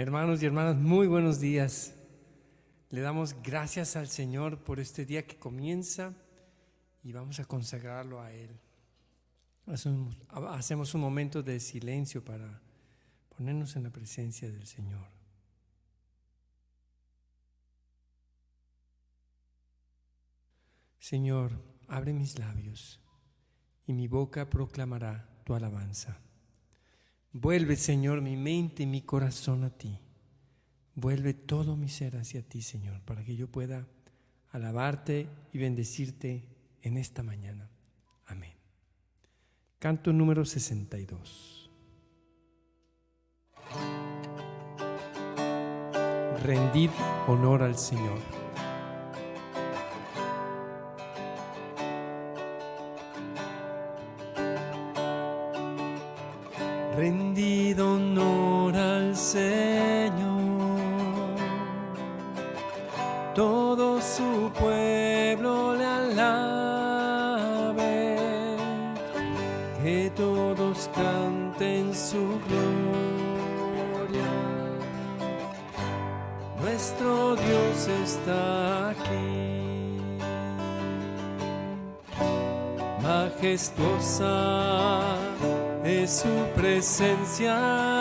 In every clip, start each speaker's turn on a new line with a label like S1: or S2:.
S1: Hermanos y hermanas, muy buenos días. Le damos gracias al Señor por este día que comienza y vamos a consagrarlo a Él. Hacemos un momento de silencio para ponernos en la presencia del Señor. Señor, abre mis labios y mi boca proclamará tu alabanza. Vuelve, Señor, mi mente y mi corazón a ti. Vuelve todo mi ser hacia ti, Señor, para que yo pueda alabarte y bendecirte en esta mañana. Amén. Canto número 62. Rendid honor al Señor. Rendido honor al Señor. Todo su pueblo le alabe, que todos canten su gloria. Nuestro Dios está aquí. Majestuosa es su presencia,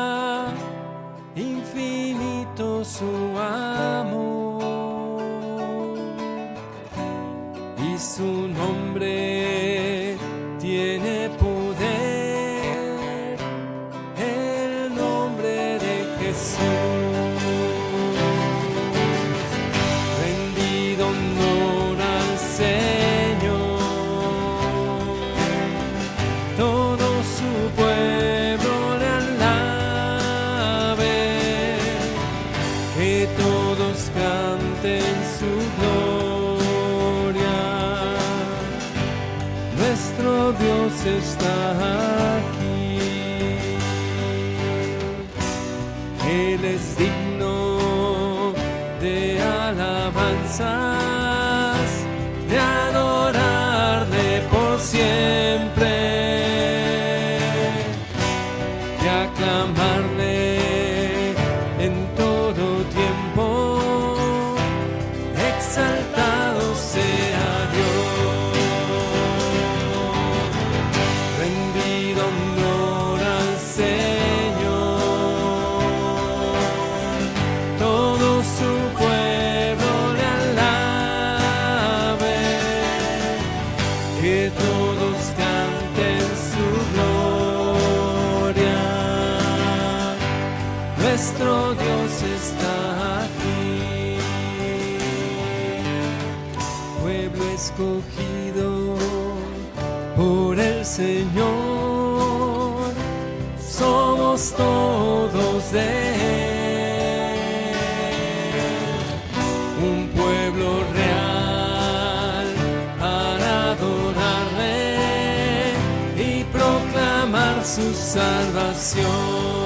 S1: está escogido por el Señor, somos todos de Él, un pueblo real para adorarle y proclamar su salvación.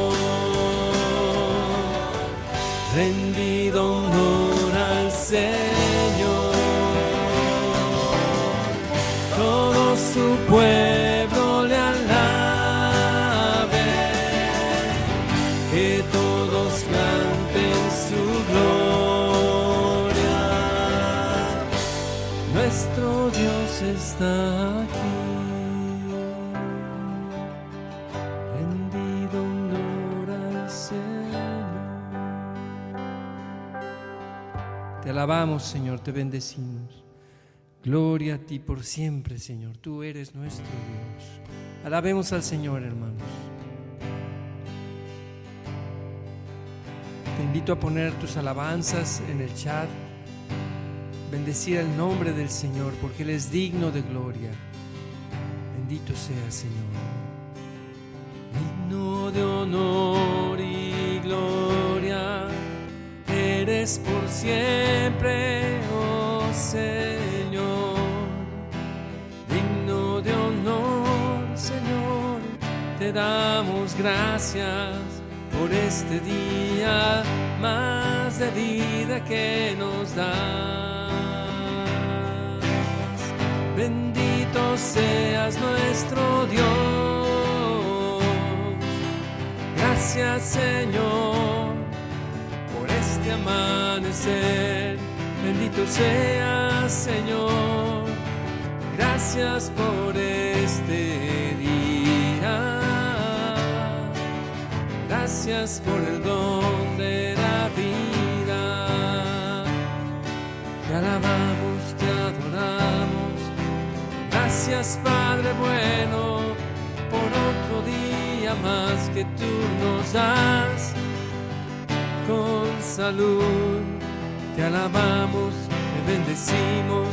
S1: Alabamos, Señor, te bendecimos. Gloria a ti por siempre, Señor. Tú eres nuestro Dios. Alabemos al Señor, hermanos. Te invito a poner tus alabanzas en el chat. Bendecir el nombre del Señor porque Él es digno de gloria. Bendito sea, Señor. Digno de honor Eres por siempre, oh Señor. te damos gracias por este día más de vida que nos das. Bendito seas nuestro Dios. Gracias Señor amanecer. Bendito seas, Señor. Gracias por este día. Gracias por el don de la vida. Te alabamos, te adoramos. Gracias, Padre bueno, por otro día más que tú nos das. Con salud, te alabamos, te bendecimos,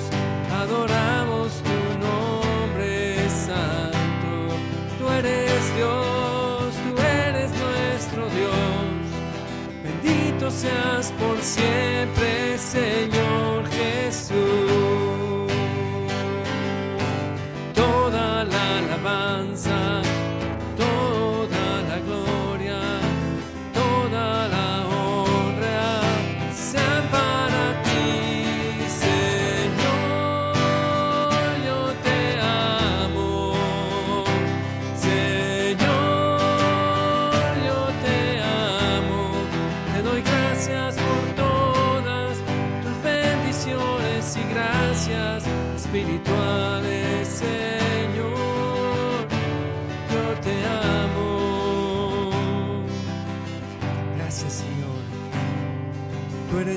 S1: adoramos tu nombre santo. Tú eres Dios, tú eres nuestro Dios. Bendito seas por siempre, Señor Jesús.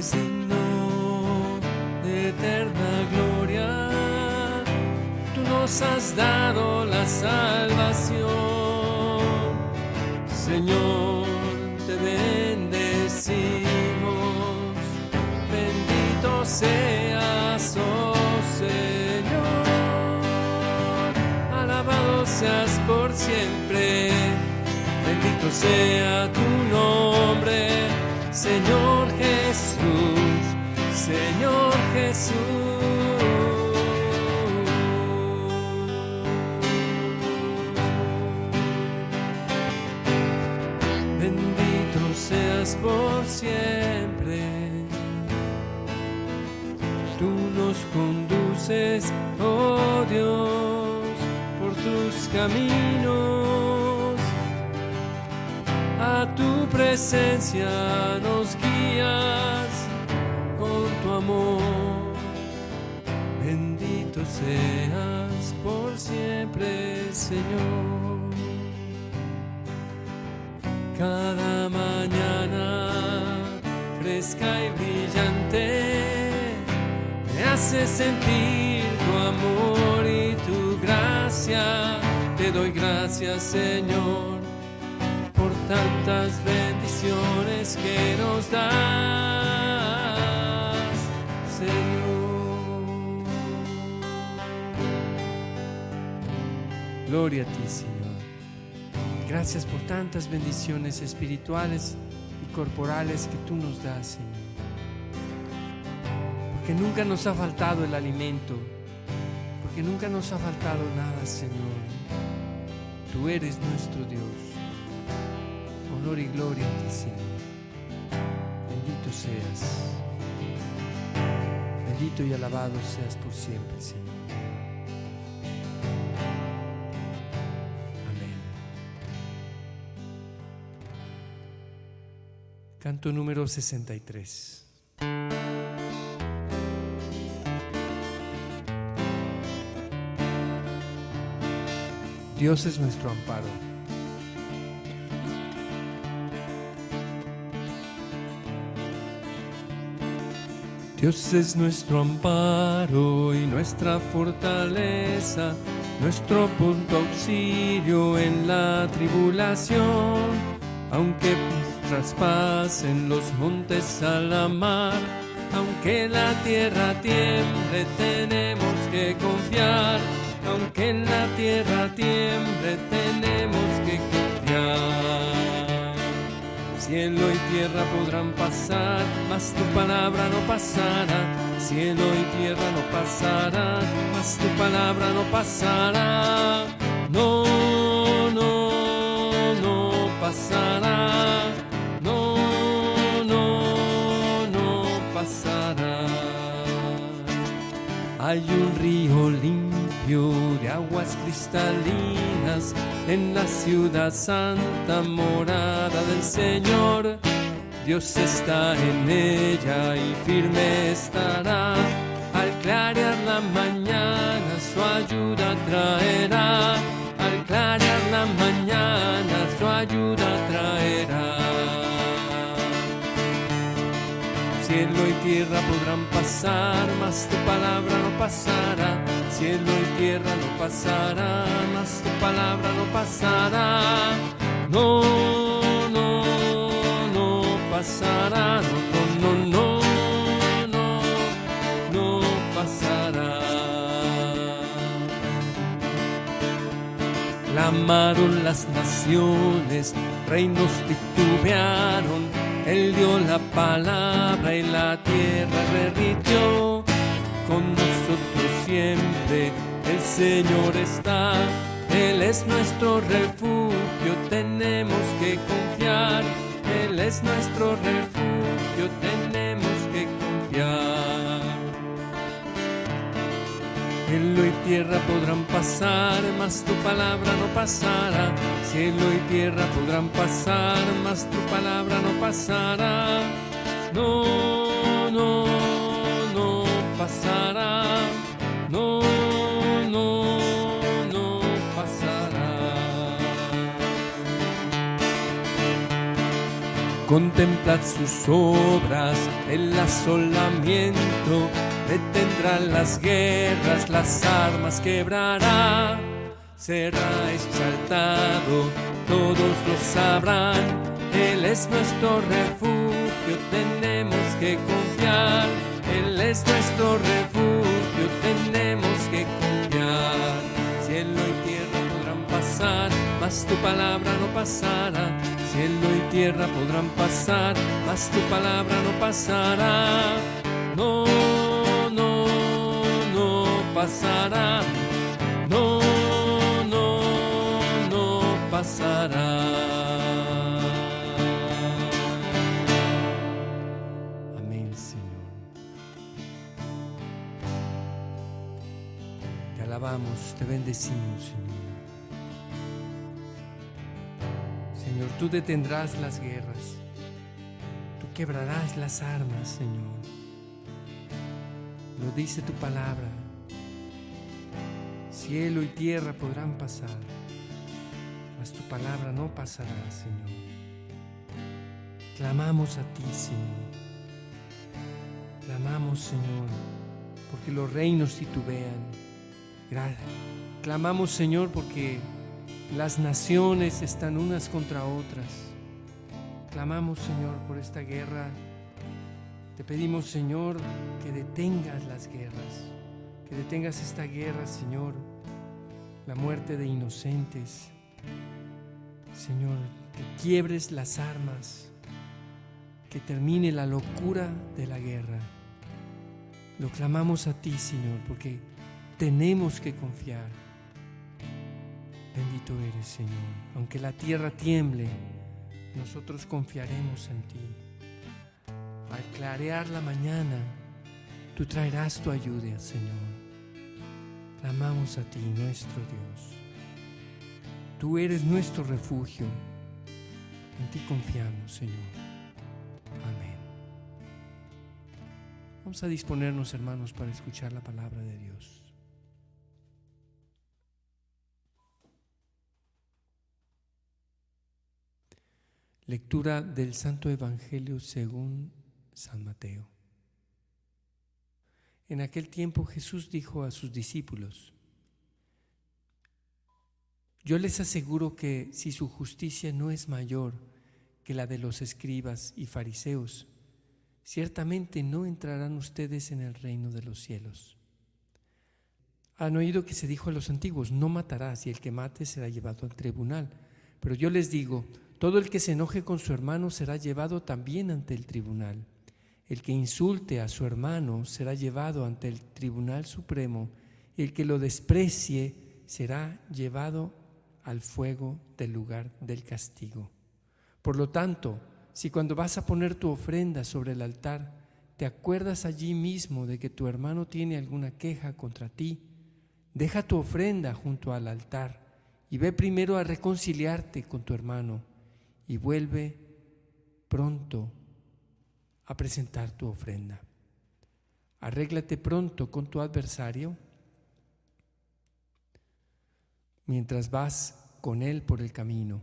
S1: De eterna gloria. Tú nos has dado la salvación. Señor, te bendecimos. Bendito seas, oh Señor. Alabado seas por siempre. Bendito sea tu nombre, Señor caminos. A tu presencia nos guías con tu amor. Bendito seas por siempre, Señor. Cada mañana fresca y brillante me hace sentir tu amor y tu gracia. Te doy gracias, Señor, por tantas bendiciones que nos das, Señor. Gloria a ti, Señor. Gracias por tantas bendiciones espirituales y corporales que tú nos das, Señor. Porque nunca nos ha faltado el alimento, porque nunca nos ha faltado nada, Señor. Tú eres nuestro Dios. Honor y gloria a ti, Señor. Bendito seas. Bendito y alabado seas por siempre, Señor. Amén. Canto número 63. Dios es nuestro amparo. Dios es nuestro amparo y nuestra fortaleza, nuestro punto auxilio en la tribulación. Aunque traspasen los montes a la mar, aunque la tierra tiemble, tenemos que confiar. Aunque en la tierra tiemble, tenemos que confiar. Cielo y tierra podrán pasar, mas tu palabra no pasará. Cielo y tierra no pasará, mas tu palabra no pasará. No, no, no pasará. No, no, no pasará. Hay un río de aguas cristalinas en la ciudad santa morada del Señor. Dios está en ella y firme estará. Al clarear la mañana su ayuda traerá. Al clarear la mañana su ayuda traerá. Cielo y tierra podrán pasar, mas tu palabra no pasará. Cielo y tierra no pasará, mas tu palabra no pasará. No, no, no pasará. No, no, no, no, no, no pasará. Clamaron las naciones, reinos titubearon él dio la palabra y la tierra derritió. Con nosotros siempre el Señor está. Él es nuestro refugio, tenemos que confiar. Él es nuestro refugio, tenemos Cielo y tierra podrán pasar, mas tu palabra no pasará. Cielo y tierra podrán pasar, mas tu palabra no pasará. No, no, no pasará. No, no, no pasará. Contemplad sus obras, el asolamiento detendrán las guerras, las armas quebrará, será exaltado, todos lo sabrán, Él es nuestro refugio, tenemos que confiar, Él es nuestro refugio, tenemos que confiar, cielo y tierra podrán pasar, mas tu palabra no pasará, cielo y tierra podrán pasar, mas tu palabra no pasará. No, pasará, no, no, no pasará. Amén, Señor. Te alabamos, te bendecimos, Señor. Señor, tú detendrás las guerras, tú quebrarás las armas, Señor. Lo dice tu palabra. Cielo y tierra podrán pasar, mas tu palabra no pasará, Señor. Clamamos a ti, Señor. Clamamos, Señor, porque los reinos titubean. Clamamos, Señor, porque las naciones están unas contra otras. Clamamos, Señor, por esta guerra. Te pedimos, Señor, que detengas las guerras, que detengas esta guerra, Señor la muerte de inocentes. Señor, que quiebres las armas, que termine la locura de la guerra. Lo clamamos a ti, Señor, porque tenemos que confiar. Bendito eres, Señor. Aunque la tierra tiemble, nosotros confiaremos en ti. Al clarear la mañana, tú traerás tu ayuda, Señor. Clamamos a ti, nuestro Dios. Tú eres nuestro refugio. En ti confiamos, Señor. Amén. Vamos a disponernos, hermanos, para escuchar la palabra de Dios. Lectura del Santo Evangelio según San Mateo. En aquel tiempo Jesús dijo a sus discípulos, yo les aseguro que si su justicia no es mayor que la de los escribas y fariseos, ciertamente no entrarán ustedes en el reino de los cielos. Han oído que se dijo a los antiguos, no matarás y el que mate será llevado al tribunal. Pero yo les digo, todo el que se enoje con su hermano será llevado también ante el tribunal. El que insulte a su hermano será llevado ante el Tribunal Supremo y el que lo desprecie será llevado al fuego del lugar del castigo. Por lo tanto, si cuando vas a poner tu ofrenda sobre el altar, te acuerdas allí mismo de que tu hermano tiene alguna queja contra ti, deja tu ofrenda junto al altar y ve primero a reconciliarte con tu hermano y vuelve pronto a presentar tu ofrenda. Arréglate pronto con tu adversario mientras vas con él por el camino.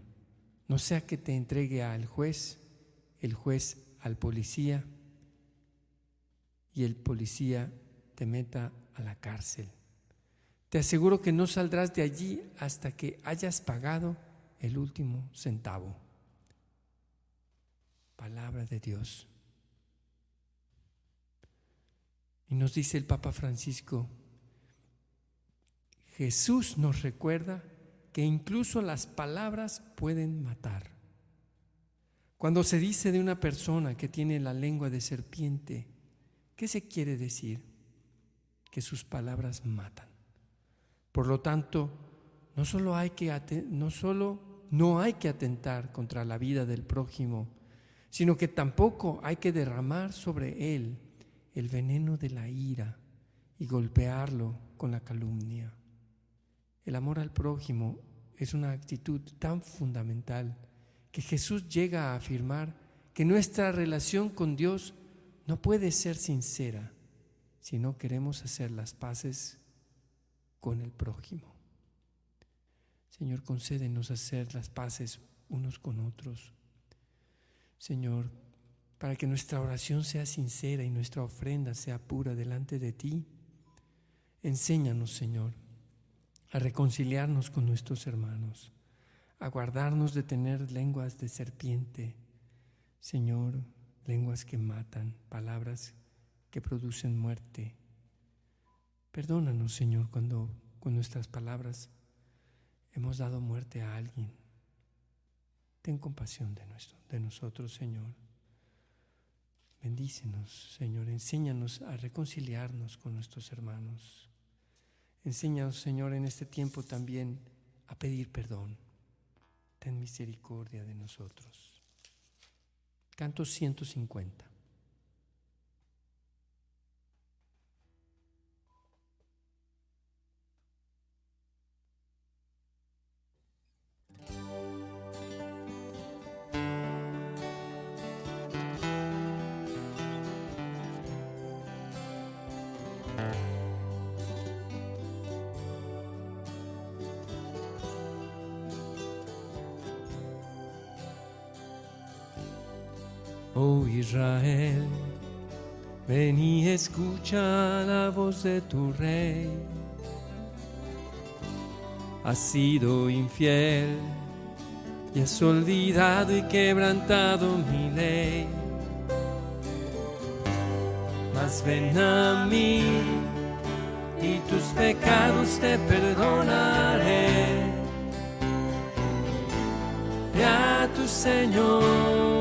S1: No sea que te entregue al juez, el juez al policía y el policía te meta a la cárcel. Te aseguro que no saldrás de allí hasta que hayas pagado el último centavo. Palabra de Dios. Y nos dice el Papa Francisco, Jesús nos recuerda que incluso las palabras pueden matar. Cuando se dice de una persona que tiene la lengua de serpiente, ¿qué se quiere decir? Que sus palabras matan. Por lo tanto, no solo hay que, no, solo no hay que atentar contra la vida del prójimo, sino que tampoco hay que derramar sobre él el veneno de la ira y golpearlo con la calumnia. El amor al prójimo es una actitud tan fundamental que Jesús llega a afirmar que nuestra relación con Dios no puede ser sincera si no queremos hacer las paces con el prójimo. Señor, concédenos hacer las paces unos con otros. Señor, para que nuestra oración sea sincera y nuestra ofrenda sea pura delante de ti, enséñanos, Señor, a reconciliarnos con nuestros hermanos, a guardarnos de tener lenguas de serpiente, Señor, lenguas que matan, palabras que producen muerte. Perdónanos, Señor, cuando con nuestras palabras hemos dado muerte a alguien. Ten compasión de, nuestro, de nosotros, Señor. Bendícenos, Señor. Enséñanos a reconciliarnos con nuestros hermanos. Enséñanos, Señor, en este tiempo también a pedir perdón. Ten misericordia de nosotros. Canto 150. Oh Israel, ven y escucha la voz de tu rey. Has sido infiel y has olvidado y quebrantado mi ley. Mas ven a mí y tus pecados te perdonaré. Y a tu Señor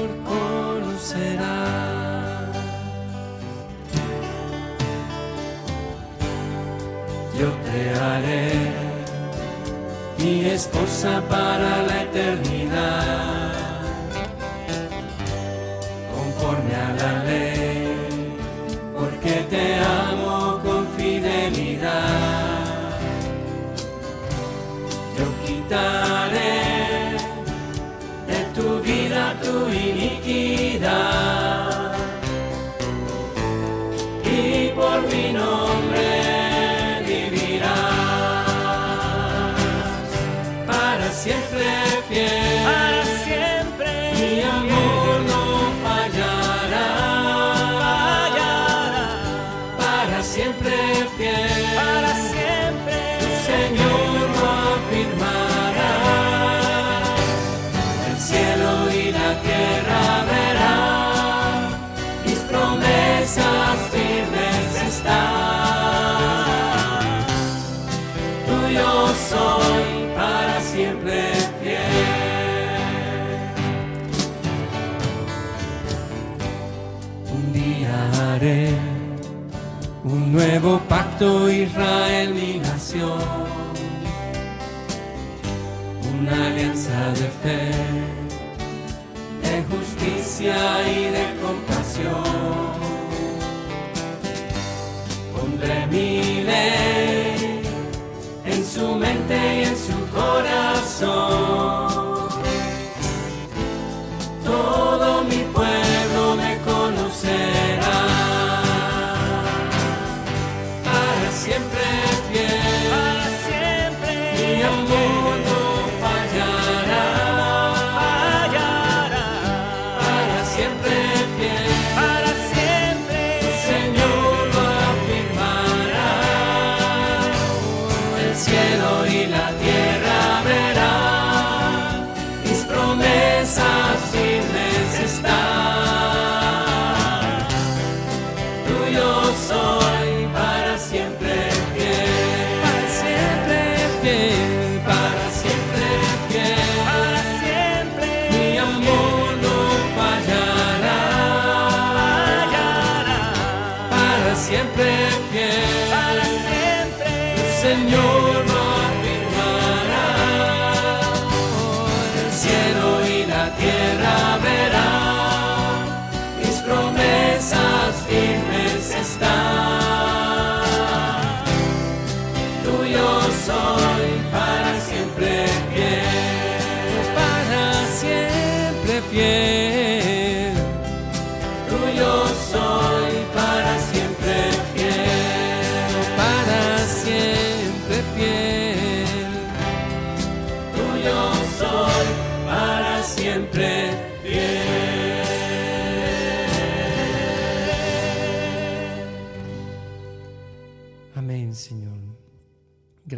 S1: yo te haré mi esposa para la eternidad, nuevo pacto Israel mi nación, una alianza de fe, de justicia y de compasión. Siempre fiel.
S2: para siempre.
S1: Señor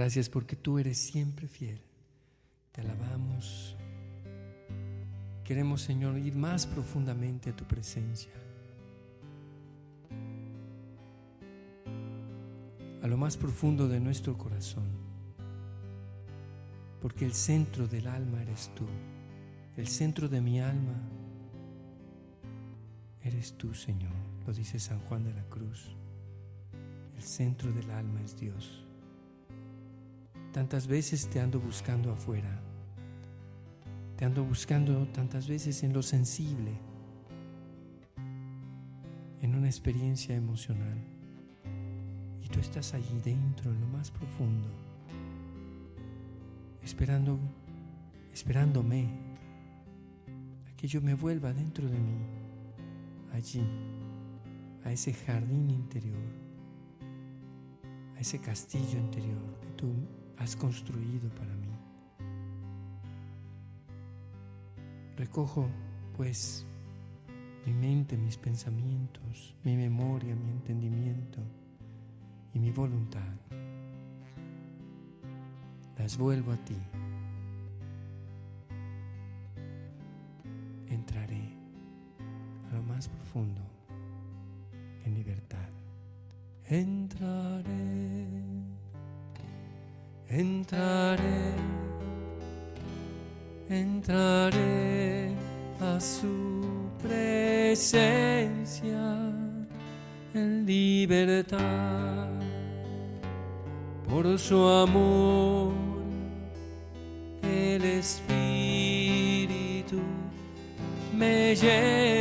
S1: Gracias porque tú eres siempre fiel. Te alabamos. Queremos, Señor, ir más profundamente a tu presencia. A lo más profundo de nuestro corazón. Porque el centro del alma eres tú. El centro de mi alma eres tú, Señor. Lo dice San Juan de la Cruz. El centro del alma es Dios. Tantas veces te ando buscando afuera. Te ando buscando tantas veces en lo sensible, en una experiencia emocional. Y tú estás allí dentro, en lo más profundo, esperando, esperándome a que yo me vuelva dentro de mí, allí, a ese jardín interior, a ese castillo interior que tú has construido para mí. Recojo, pues, mi mente, mis pensamientos, mi memoria, mi entendimiento y mi voluntad. Las vuelvo a ti. Entraré a lo más profundo en libertad. Entraré, entraré entraré a su presencia en libertad. Por su amor el espíritu me lleva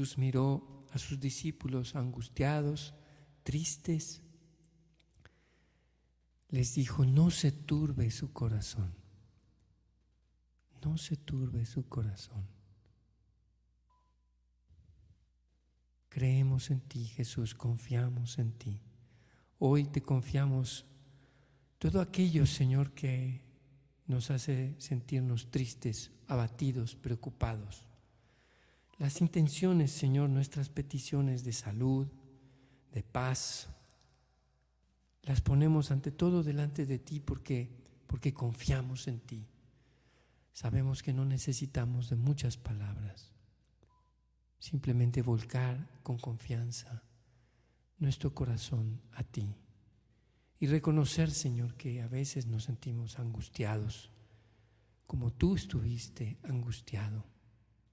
S1: Jesús miró a sus discípulos angustiados, tristes, les dijo, no se turbe su corazón, no se turbe su corazón. Creemos en ti, Jesús, confiamos en ti. Hoy te confiamos todo aquello, Señor, que nos hace sentirnos tristes, abatidos, preocupados las intenciones, Señor, nuestras peticiones de salud, de paz, las ponemos ante todo delante de ti porque, porque confiamos en ti. Sabemos que no necesitamos de muchas palabras, simplemente volcar con confianza nuestro corazón a ti y reconocer, Señor, que a veces nos sentimos angustiados, como tú estuviste angustiado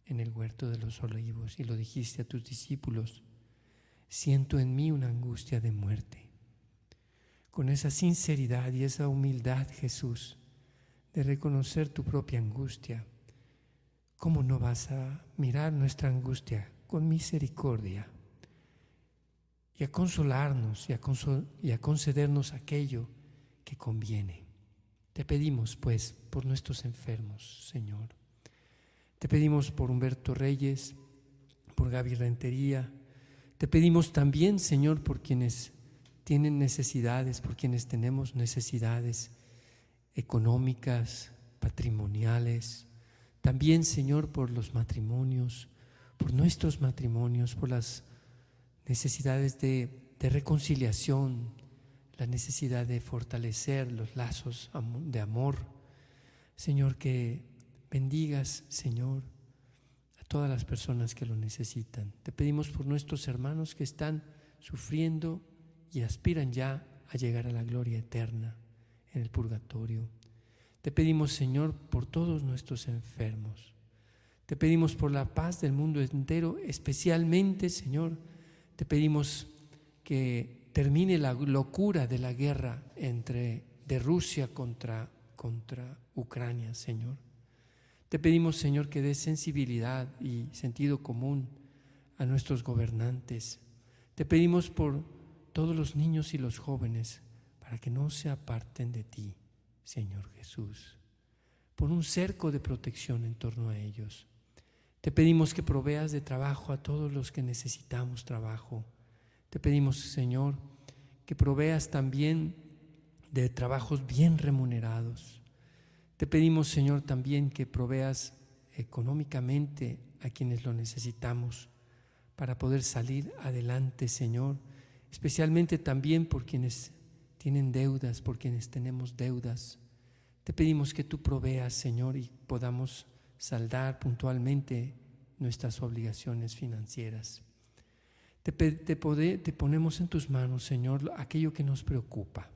S1: en el huerto de los olivos y lo dijiste a tus discípulos, siento en mí una angustia de muerte. Con esa sinceridad y esa humildad, Jesús, de reconocer tu propia angustia, ¿cómo no vas a mirar nuestra angustia con misericordia y a consolarnos y a, y a concedernos aquello que conviene? Te pedimos, pues, por nuestros enfermos, Señor. Te pedimos por Humberto Reyes, por Gaby Rentería. Te pedimos también, Señor, por quienes tienen necesidades, por quienes tenemos necesidades económicas, patrimoniales. También, Señor, por los matrimonios, por nuestros matrimonios, por las necesidades de, de reconciliación, la necesidad de fortalecer los lazos de amor. Señor, que bendigas, Señor, a todas las personas que lo necesitan. Te pedimos por nuestros hermanos que están sufriendo y aspiran ya a llegar a la gloria eterna en el purgatorio. Te pedimos, Señor, por todos nuestros enfermos. Te pedimos por la paz del mundo entero, especialmente, Señor, te pedimos que termine la locura de la guerra entre de Rusia contra contra Ucrania, Señor. Te pedimos, Señor, que des sensibilidad y sentido común a nuestros gobernantes. Te pedimos por todos los niños y los jóvenes para que no se aparten de ti, Señor Jesús. Por un cerco de protección en torno a ellos. Te pedimos que proveas de trabajo a todos los que necesitamos trabajo. Te pedimos, Señor, que proveas también de trabajos bien remunerados te pedimos, Señor, también que proveas económicamente a quienes lo necesitamos para poder salir adelante, Señor, especialmente también por quienes tienen deudas, por quienes tenemos deudas. Te pedimos que tú proveas, Señor, y podamos saldar puntualmente nuestras obligaciones financieras. Te, ponemos en tus manos, Señor, aquello que nos preocupa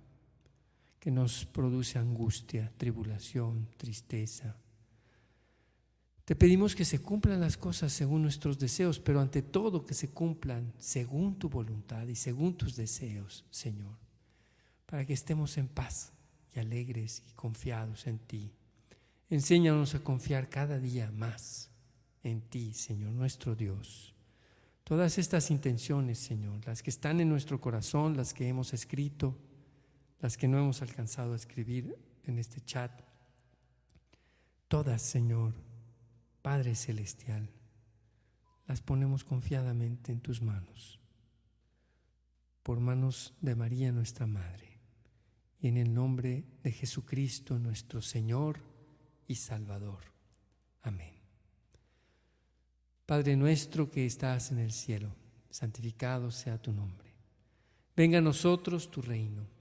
S1: que nos produce angustia, tribulación, tristeza. Te pedimos que se cumplan las cosas según nuestros deseos, pero ante todo que se cumplan según tu voluntad y según tus deseos, Señor, para que estemos en paz y alegres y confiados en ti. Enséñanos a confiar cada día más en ti, Señor, nuestro Dios. Todas estas intenciones, Señor, las que están en nuestro corazón, las que hemos escrito, las que no hemos alcanzado a escribir en este chat, todas, Señor, Padre Celestial, las ponemos confiadamente en tus manos, por manos de María nuestra Madre, y en el nombre de Jesucristo nuestro Señor y Salvador. Amén. Padre nuestro que estás en el cielo, santificado sea tu nombre. Venga a nosotros tu reino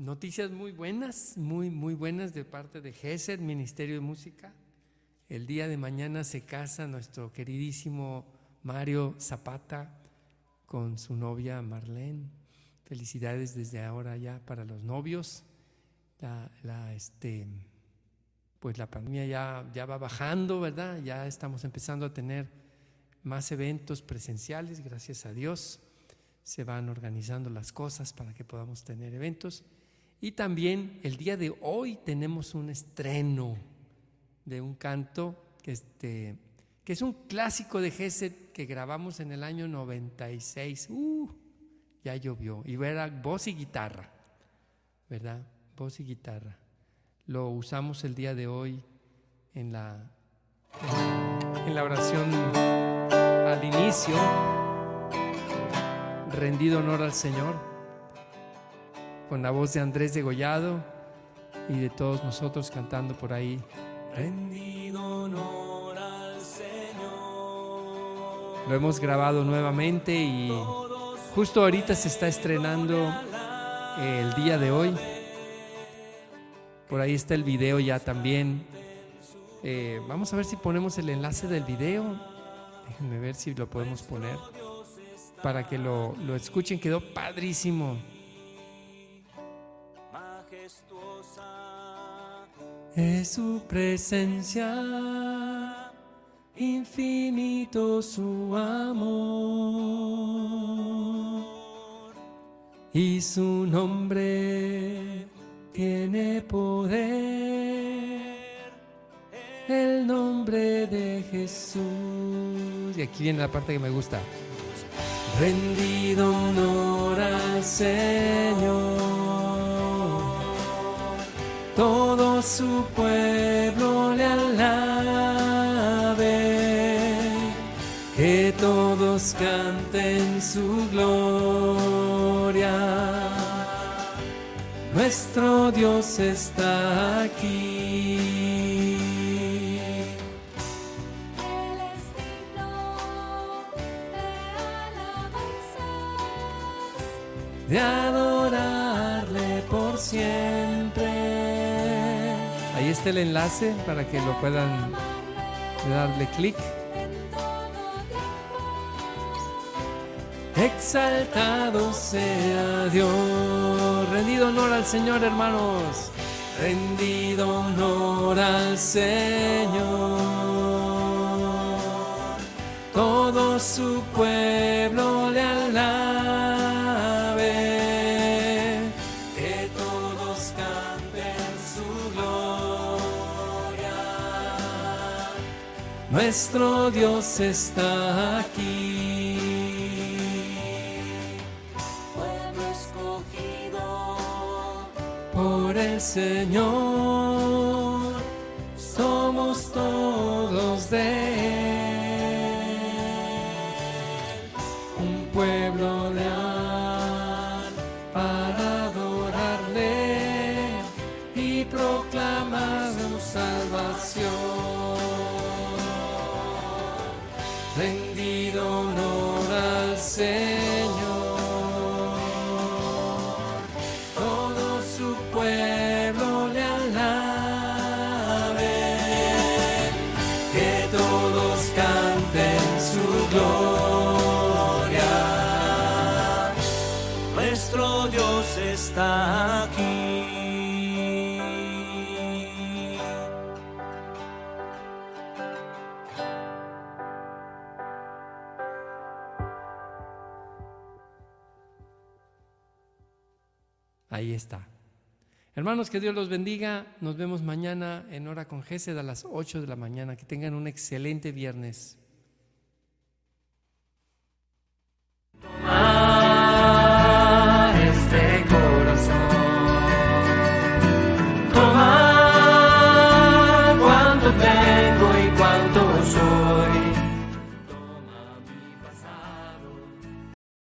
S1: noticias muy buenas, muy, muy buenas de parte de GESED, Ministerio de Música. El día de mañana se casa nuestro queridísimo Mario Zapata con su novia Marlene. Felicidades desde ahora ya para los novios. La, este, pues la pandemia ya, ya va bajando, ¿verdad? Ya estamos empezando a tener más eventos presenciales, gracias a Dios. Se van organizando las cosas para que podamos tener eventos. Y también el día de hoy tenemos un estreno de un canto que, este, que es un clásico de Gesed que grabamos en el año 96. Uh, ya llovió. Y era voz y guitarra, ¿verdad? Voz y guitarra. Lo usamos el día de hoy en la, en la oración al inicio, rendido honor al Señor con la voz de Andrés Degollado y de todos nosotros cantando por ahí.
S2: Rendido honor al Señor.
S1: Lo hemos grabado nuevamente y justo ahorita se está estrenando el día de hoy. Por ahí está el video ya también. Eh, vamos a ver si ponemos el enlace del video. Déjenme ver si lo podemos poner para que lo, lo escuchen. Quedó padrísimo. Es su presencia, infinito su amor, y su nombre tiene poder, el nombre de Jesús. Y aquí viene la parte que me gusta. Rendido honor al Señor todo su pueblo le alabe, que todos canten su gloria. Nuestro Dios está aquí.
S3: Él es digno de alabanzas.
S1: de adorarle por siempre. Ahí está el enlace para que lo puedan darle clic. Exaltado sea Dios. Rendido honor al Señor, hermanos. Rendido honor al Señor. Todo su pueblo Nuestro Dios está aquí.
S3: pueblo escogido,
S1: por el Señor, Rendido honor al Señor Hermanos, que Dios los bendiga. Nos vemos mañana en hora con Gesed a las 8 de la mañana. Que tengan un excelente viernes.